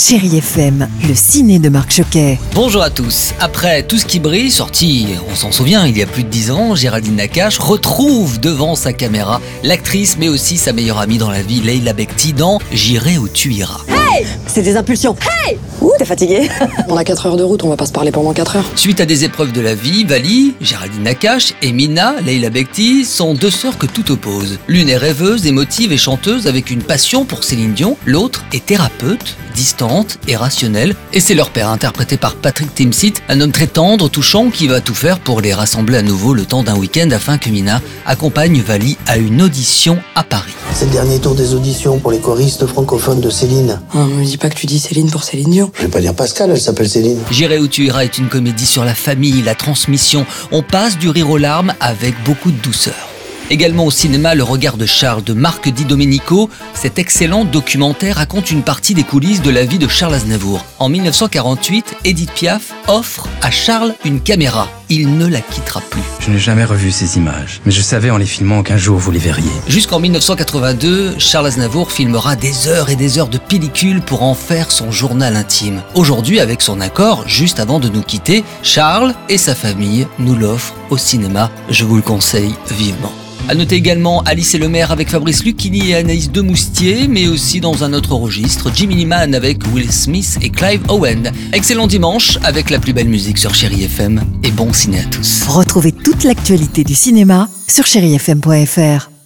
Chérie FM, le ciné de Marc Choquet. Bonjour à tous. Après Tout ce qui brille, sorti, on s'en souvient, il y a plus de 10 ans, Géraldine Nakache retrouve devant sa caméra l'actrice mais aussi sa meilleure amie dans la vie, Leila Bekti, dans J'irai où tu iras. C'est des impulsions. Hey Ouh, t'es fatigué On a 4 heures de route, on va pas se parler pendant 4 heures. Suite à des épreuves de la vie, Vali, Géraldine Nakache et Mina, Leila Bekti, sont deux sœurs que tout oppose. L'une est rêveuse, émotive et chanteuse avec une passion pour Céline Dion, l'autre est thérapeute, distante et rationnelle, et c'est leur père interprété par Patrick Timsit, un homme très tendre, touchant qui va tout faire pour les rassembler à nouveau le temps d'un week-end afin que Mina accompagne Vali à une audition à Paris. C'est le dernier tour des auditions pour les choristes francophones de Céline. Oh, me dis pas que tu dis Céline pour Céline Dion. Je vais pas dire Pascal, elle s'appelle Céline. J'irai où tu iras est une comédie sur la famille, la transmission. On passe du rire aux larmes avec beaucoup de douceur. Également au cinéma, Le regard de Charles de Marc Di Domenico. Cet excellent documentaire raconte une partie des coulisses de la vie de Charles Aznavour. En 1948, Edith Piaf offre à Charles une caméra. Il ne la quittera plus. Je n'ai jamais revu ces images, mais je savais en les filmant qu'un jour vous les verriez. Jusqu'en 1982, Charles Aznavour filmera des heures et des heures de pellicule pour en faire son journal intime. Aujourd'hui, avec son accord, juste avant de nous quitter, Charles et sa famille nous l'offrent au cinéma. Je vous le conseille vivement. À noter également Alice et le maire avec Fabrice Lucchini et Anaïs Demoustier, mais aussi dans un autre registre, Jimmy Liman avec Will Smith et Clive Owen. Excellent dimanche avec la plus belle musique sur Chéri FM et bon ciné à tous. Retrouvez toute l'actualité du cinéma sur chérifm.fr.